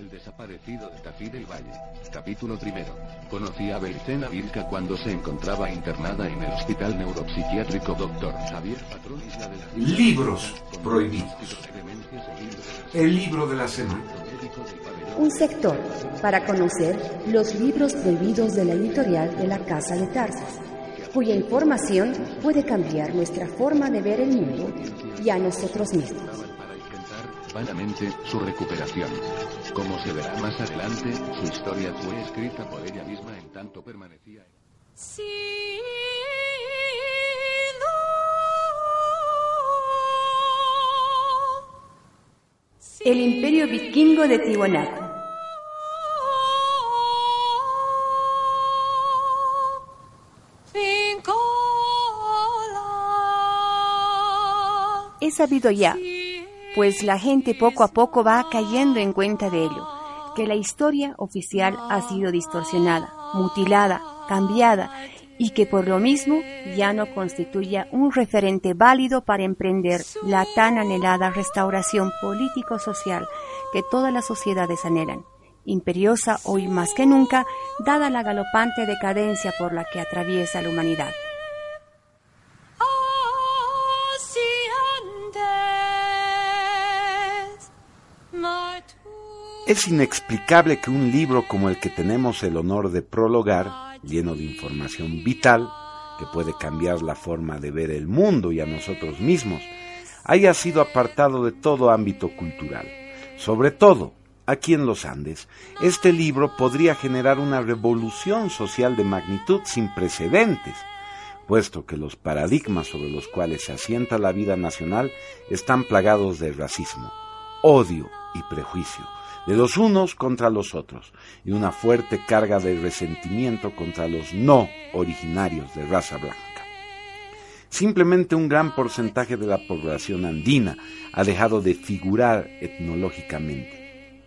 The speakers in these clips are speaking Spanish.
El desaparecido de Tafí del Valle. Capítulo primero. Conocí a Bercena Vilca cuando se encontraba internada en el Hospital Neuropsiquiátrico Dr. Javier Patrón Isla de la Libros prohibidos. El libro de la semana. Un sector para conocer los libros prohibidos de la editorial de la Casa de Tarzas, cuya información puede cambiar nuestra forma de ver el mundo y a nosotros mismos. Vanamente su recuperación. Como se verá más adelante, su historia fue escrita por ella misma en tanto permanecía en... El imperio vikingo de Tiwanaku. He sabido ya, pues la gente poco a poco va cayendo en cuenta de ello, que la historia oficial ha sido distorsionada, mutilada, cambiada y que por lo mismo ya no constituye un referente válido para emprender la tan anhelada restauración político-social que todas las sociedades anhelan, imperiosa hoy más que nunca, dada la galopante decadencia por la que atraviesa la humanidad. Es inexplicable que un libro como el que tenemos el honor de prologar, lleno de información vital, que puede cambiar la forma de ver el mundo y a nosotros mismos, haya sido apartado de todo ámbito cultural. Sobre todo, aquí en los Andes, este libro podría generar una revolución social de magnitud sin precedentes, puesto que los paradigmas sobre los cuales se asienta la vida nacional están plagados de racismo, odio y prejuicio, de los unos contra los otros, y una fuerte carga de resentimiento contra los no originarios de raza blanca. Simplemente un gran porcentaje de la población andina ha dejado de figurar etnológicamente,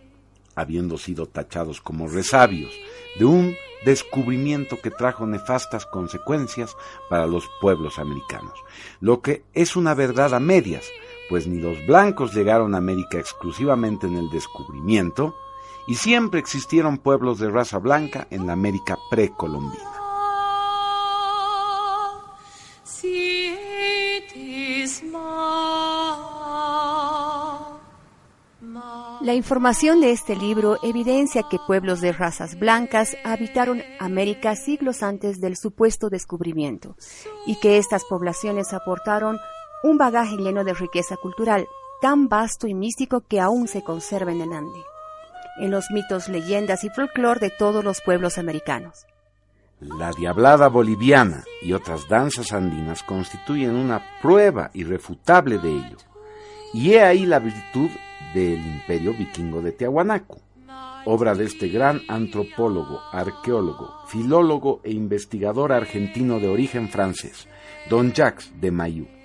habiendo sido tachados como resabios de un descubrimiento que trajo nefastas consecuencias para los pueblos americanos, lo que es una verdad a medias, pues ni los blancos llegaron a América exclusivamente en el descubrimiento, y siempre existieron pueblos de raza blanca en la América precolombina. La información de este libro evidencia que pueblos de razas blancas habitaron América siglos antes del supuesto descubrimiento y que estas poblaciones aportaron un bagaje lleno de riqueza cultural, tan vasto y místico que aún se conserva en el Ande, en los mitos, leyendas y folclore de todos los pueblos americanos. La diablada boliviana y otras danzas andinas constituyen una prueba irrefutable de ello. Y he ahí la virtud del imperio vikingo de Tiahuanaco, obra de este gran antropólogo, arqueólogo, filólogo e investigador argentino de origen francés, don Jacques de Mailloux,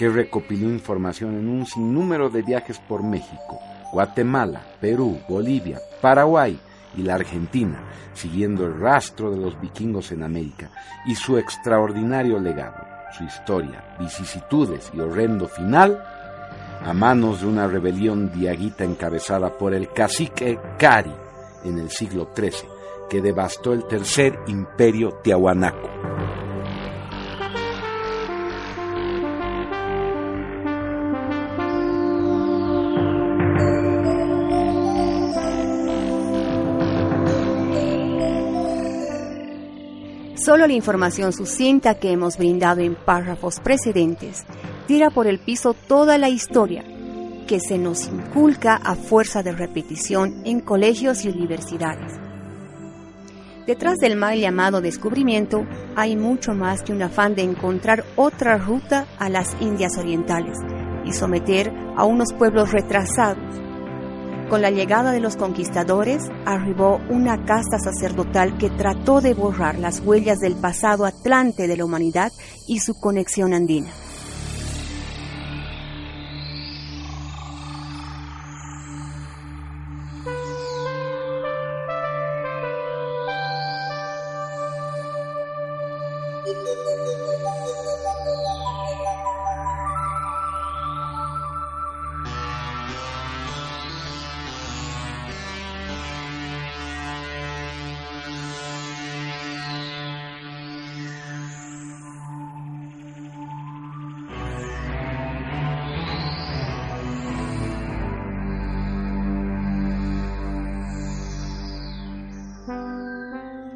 que recopiló información en un sinnúmero de viajes por México, Guatemala, Perú, Bolivia, Paraguay y la Argentina, siguiendo el rastro de los vikingos en América y su extraordinario legado, su historia, vicisitudes y horrendo final, a manos de una rebelión diaguita encabezada por el cacique Cari en el siglo XIII, que devastó el tercer imperio tiahuanaco. Solo la información sucinta que hemos brindado en párrafos precedentes tira por el piso toda la historia que se nos inculca a fuerza de repetición en colegios y universidades. Detrás del mal llamado descubrimiento hay mucho más que un afán de encontrar otra ruta a las Indias Orientales y someter a unos pueblos retrasados, Con la llegada de los conquistadores, arribó una casta sacerdotal que trató de borrar las huellas del pasado atlante de la humanidad y su conexión andina.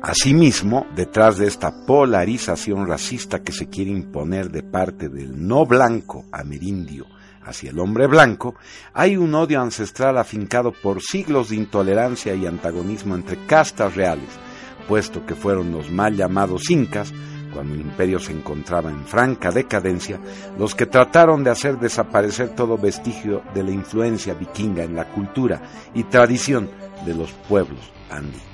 Asimismo, detrás de esta polarización racista que se quiere imponer de parte del no blanco amerindio hacia el hombre blanco, hay un odio ancestral afincado por siglos de intolerancia y antagonismo entre castas reales, puesto que fueron los mal llamados incas, cuando el imperio se encontraba en franca decadencia, los que trataron de hacer desaparecer todo vestigio de la influencia vikinga en la cultura y tradición de los pueblos andinos.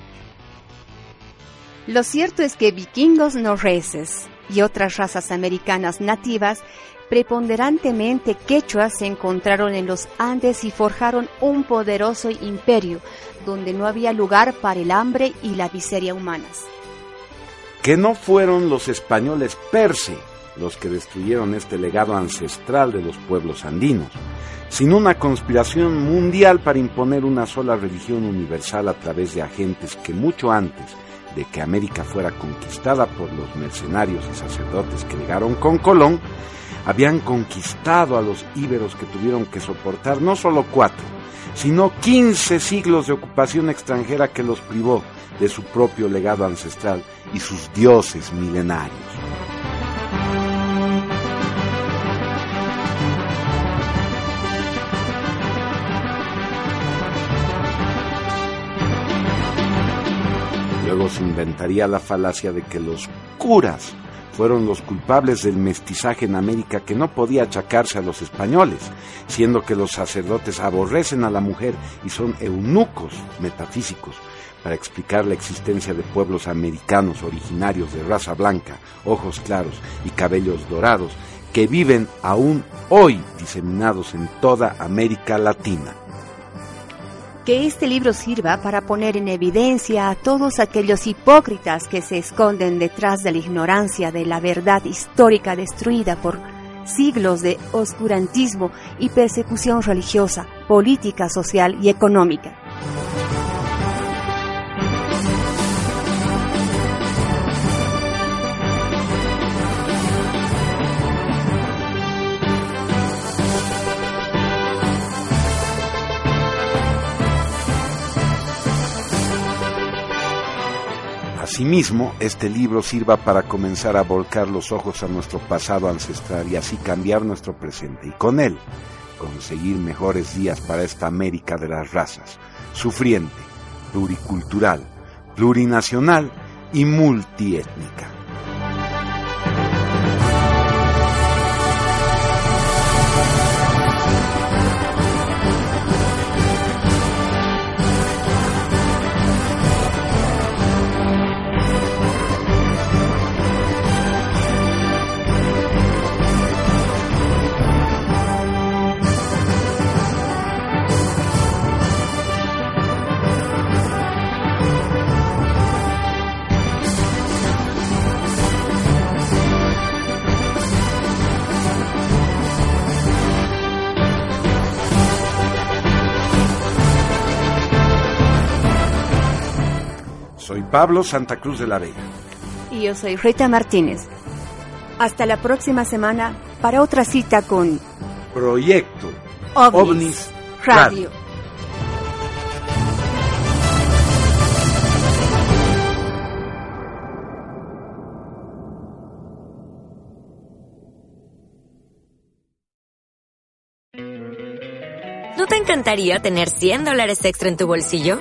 Lo cierto es que vikingos norreses y otras razas americanas nativas preponderantemente quechuas se encontraron en los Andes y forjaron un poderoso imperio donde no había lugar para el hambre y la miseria humanas. Que no fueron los españoles perse los que destruyeron este legado ancestral de los pueblos andinos, sino una conspiración mundial para imponer una sola religión universal a través de agentes que mucho antes de que América fuera conquistada por los mercenarios y sacerdotes que llegaron con Colón, habían conquistado a los íberos que tuvieron que soportar no solo cuatro, sino quince siglos de ocupación extranjera que los privó de su propio legado ancestral y sus dioses milenarios. Inventaría la falacia de que los curas fueron los culpables del mestizaje en América que no podía achacarse a los españoles, siendo que los sacerdotes aborrecen a la mujer y son eunucos metafísicos para explicar la existencia de pueblos americanos originarios de raza blanca, ojos claros y cabellos dorados que viven aún hoy diseminados en toda América Latina que este libro sirva para poner en evidencia a todos aquellos hipócritas que se esconden detrás de la ignorancia de la verdad histórica destruida por siglos de oscurantismo y persecución religiosa, política, social y económica. Asimismo, este libro sirva para comenzar a volcar los ojos a nuestro pasado ancestral y así cambiar nuestro presente y con él conseguir mejores días para esta América de las razas, sufriente, pluricultural, plurinacional y multiétnica. Pablo Santa Cruz de la Vega. Y yo soy Rita Martínez. Hasta la próxima semana para otra cita con Proyecto OVNIS, Radio. ¿No te encantaría tener 100 dólares extra en tu bolsillo?